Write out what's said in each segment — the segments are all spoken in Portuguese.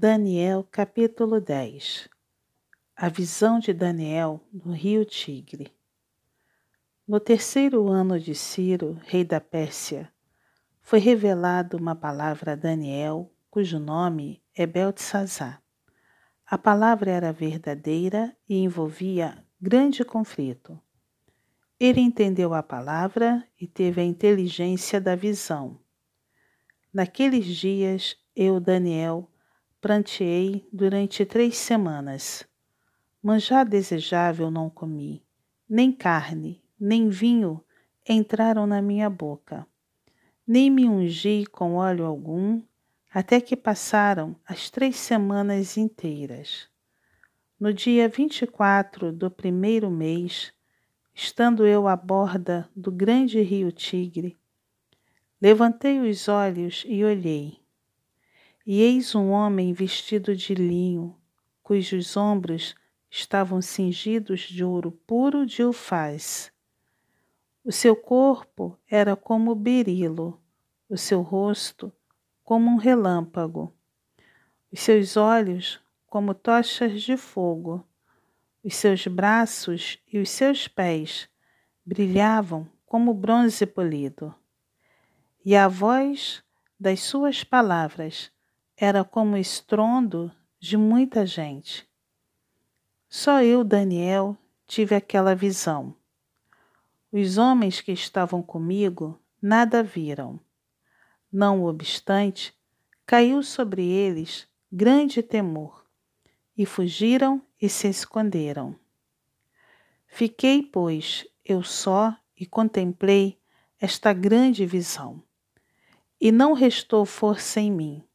Daniel capítulo 10 A visão de Daniel no rio Tigre. No terceiro ano de Ciro, rei da Pérsia, foi revelada uma palavra a Daniel, cujo nome é Beltesazar. A palavra era verdadeira e envolvia grande conflito. Ele entendeu a palavra e teve a inteligência da visão. Naqueles dias, eu, Daniel, pranteei durante três semanas. Manjar desejável não comi, nem carne, nem vinho entraram na minha boca. Nem me ungi com óleo algum, até que passaram as três semanas inteiras. No dia vinte e quatro do primeiro mês, estando eu à borda do grande rio Tigre, levantei os olhos e olhei e eis um homem vestido de linho, cujos ombros estavam cingidos de ouro puro de ufaz. O seu corpo era como berilo, o seu rosto como um relâmpago, os seus olhos como tochas de fogo, os seus braços e os seus pés brilhavam como bronze polido. E a voz das suas palavras era como o estrondo de muita gente. Só eu, Daniel, tive aquela visão. Os homens que estavam comigo nada viram. Não obstante, caiu sobre eles grande temor, e fugiram e se esconderam. Fiquei, pois, eu só e contemplei esta grande visão, e não restou força em mim.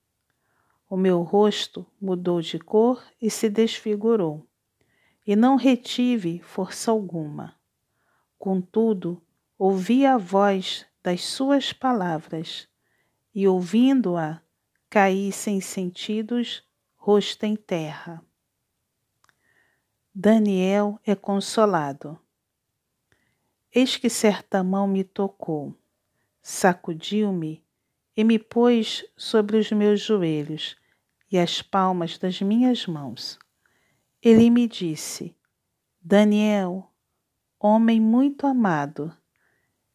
O meu rosto mudou de cor e se desfigurou, e não retive força alguma. Contudo, ouvi a voz das suas palavras, e ouvindo-a, caí sem sentidos, rosto em terra. Daniel é consolado. Eis que certa mão me tocou, sacudiu-me e me pôs sobre os meus joelhos e as palmas das minhas mãos. Ele me disse: Daniel, homem muito amado,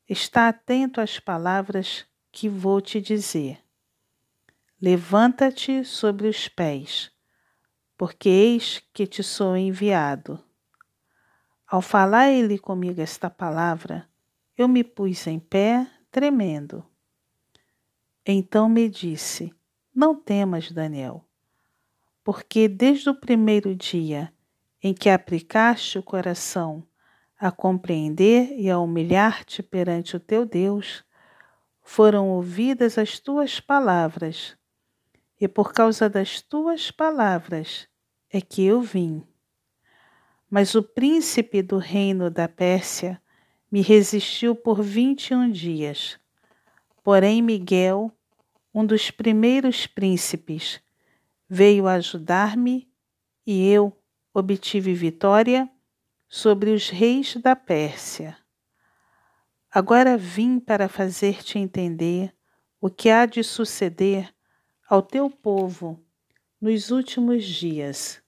está atento às palavras que vou te dizer. Levanta-te sobre os pés, porque eis que te sou enviado. Ao falar ele comigo esta palavra, eu me pus em pé, tremendo. Então me disse: Não temas, Daniel porque desde o primeiro dia em que aplicaste o coração a compreender e a humilhar-te perante o teu Deus, foram ouvidas as tuas palavras, e por causa das tuas palavras é que eu vim. Mas o príncipe do reino da Pérsia me resistiu por vinte e um dias. Porém, Miguel, um dos primeiros príncipes, veio ajudar-me e eu obtive vitória sobre os reis da Pérsia. Agora vim para fazer-te entender o que há de suceder ao teu povo nos últimos dias.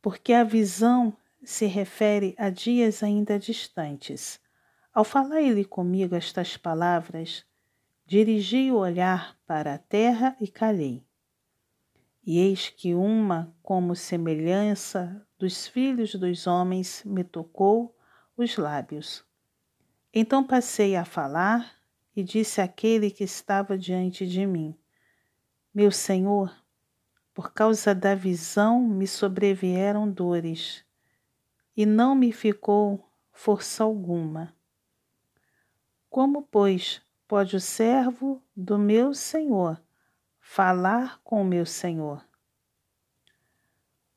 Porque a visão se refere a dias ainda distantes. Ao falar ele comigo estas palavras, dirigi o olhar para a terra e calhei. E eis que uma, como semelhança dos filhos dos homens, me tocou os lábios. Então passei a falar e disse àquele que estava diante de mim: Meu Senhor, por causa da visão me sobrevieram dores, e não me ficou força alguma. Como, pois, pode o servo do meu senhor falar com o meu senhor?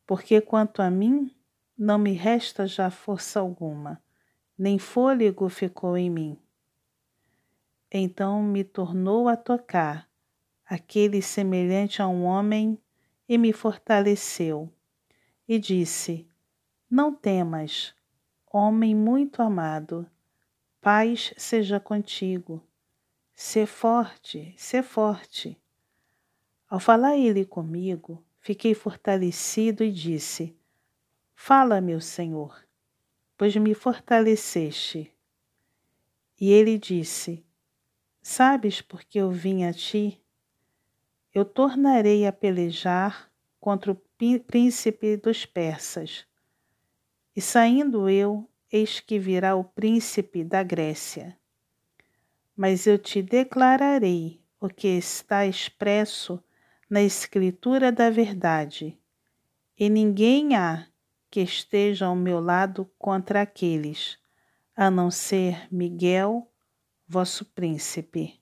Porque quanto a mim, não me resta já força alguma, nem fôlego ficou em mim. Então me tornou a tocar, aquele semelhante a um homem, e me fortaleceu, e disse: Não temas, homem muito amado, paz seja contigo Sê forte, sê forte. Ao falar ele comigo, fiquei fortalecido e disse: Fala, meu Senhor, pois me fortaleceste. E ele disse: Sabes por que eu vim a ti? Eu tornarei a pelejar contra o príncipe dos persas. E saindo eu, eis que virá o príncipe da Grécia. Mas eu te declararei o que está expresso na Escritura da verdade, e ninguém há que esteja ao meu lado contra aqueles, a não ser Miguel, vosso príncipe.